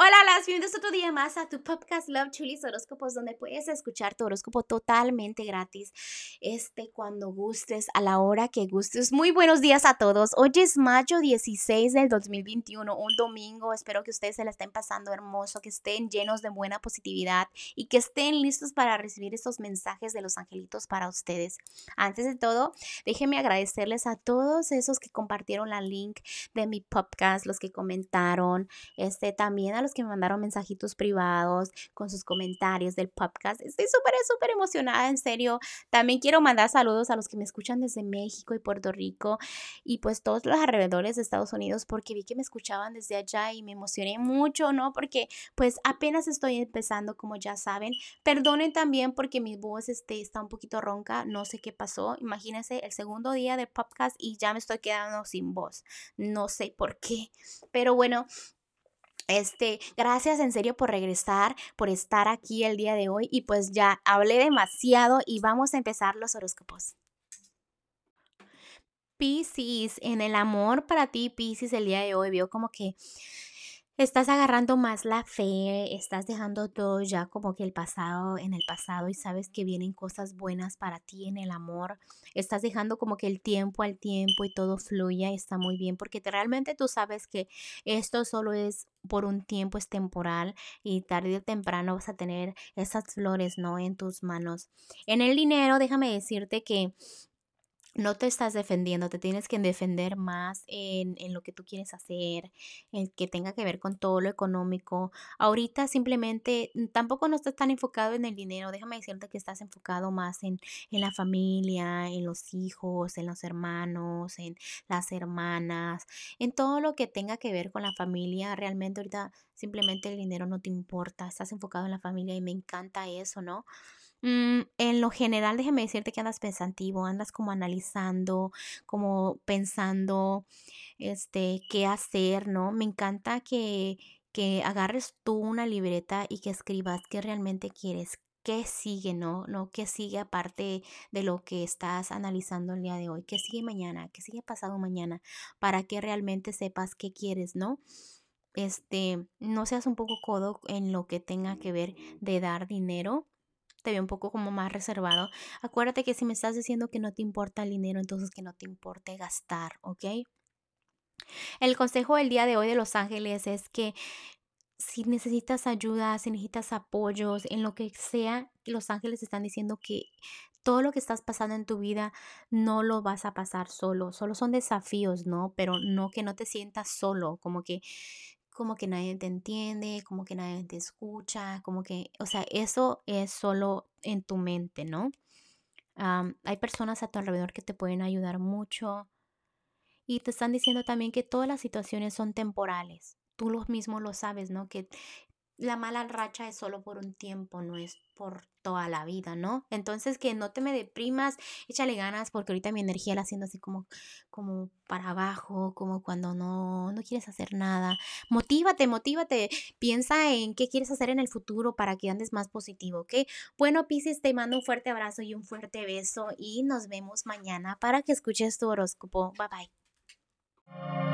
Hola, las bienvenidos otro día más a tu podcast Love Chulis Horóscopos, donde puedes escuchar tu horóscopo totalmente gratis. Este, cuando gustes, a la hora que gustes. Muy buenos días a todos. Hoy es mayo 16 del 2021, un domingo. Espero que ustedes se la estén pasando hermoso, que estén llenos de buena positividad y que estén listos para recibir estos mensajes de los angelitos para ustedes. Antes de todo, déjenme agradecerles a todos esos que compartieron la link de mi podcast, los que comentaron, este, también a los que me mandaron mensajitos privados con sus comentarios del podcast. Estoy súper, súper emocionada, en serio. También quiero mandar saludos a los que me escuchan desde México y Puerto Rico y pues todos los alrededores de Estados Unidos porque vi que me escuchaban desde allá y me emocioné mucho, ¿no? Porque pues apenas estoy empezando, como ya saben. Perdonen también porque mi voz este, está un poquito ronca, no sé qué pasó. Imagínense el segundo día de podcast y ya me estoy quedando sin voz. No sé por qué. Pero bueno, este, gracias en serio por regresar, por estar aquí el día de hoy y pues ya hablé demasiado y vamos a empezar los horóscopos. Piscis, en el amor para ti, Piscis, el día de hoy veo como que estás agarrando más la fe, estás dejando todo ya como que el pasado en el pasado y sabes que vienen cosas buenas para ti en el amor. Estás dejando como que el tiempo al tiempo y todo fluya y está muy bien porque realmente tú sabes que esto solo es por un tiempo, es temporal y tarde o temprano vas a tener esas flores, ¿no? En tus manos. En el dinero, déjame decirte que no te estás defendiendo, te tienes que defender más en, en, lo que tú quieres hacer, en que tenga que ver con todo lo económico. Ahorita simplemente mm, tampoco no estás tan enfocado en el dinero, déjame decirte que estás enfocado más en, en la familia, en los hijos, en los hermanos, en las hermanas, en todo lo que tenga que ver con la familia. Realmente ahorita simplemente el dinero no te importa, estás enfocado en la familia y me encanta eso, ¿no? Mm, en lo general, déjeme decirte que andas pensativo, andas como analizando, como pensando, este, qué hacer, ¿no? Me encanta que, que agarres tú una libreta y que escribas qué realmente quieres, qué sigue, ¿no? ¿no? ¿Qué sigue aparte de lo que estás analizando el día de hoy? ¿Qué sigue mañana? ¿Qué sigue pasado mañana? Para que realmente sepas qué quieres, ¿no? Este, no seas un poco codo en lo que tenga que ver de dar dinero te ve un poco como más reservado. Acuérdate que si me estás diciendo que no te importa el dinero, entonces que no te importe gastar, ¿ok? El consejo del día de hoy de Los Ángeles es que si necesitas ayuda, si necesitas apoyos, en lo que sea, Los Ángeles están diciendo que todo lo que estás pasando en tu vida no lo vas a pasar solo, solo son desafíos, ¿no? Pero no que no te sientas solo, como que como que nadie te entiende, como que nadie te escucha, como que, o sea, eso es solo en tu mente, ¿no? hay personas a tu alrededor que te pueden ayudar mucho y te están diciendo también que todas las situaciones son temporales. Tú lo mismo lo sabes, ¿no? Que la mala racha es solo por un tiempo, no es por toda la vida, ¿no? Entonces que no te me deprimas, échale ganas porque ahorita mi energía la haciendo así como, como para abajo, como cuando no, no quieres hacer nada. Motívate, motívate, piensa en qué quieres hacer en el futuro para que andes más positivo, ¿ok? Bueno, Pisces, te mando un fuerte abrazo y un fuerte beso y nos vemos mañana para que escuches tu horóscopo. Bye bye.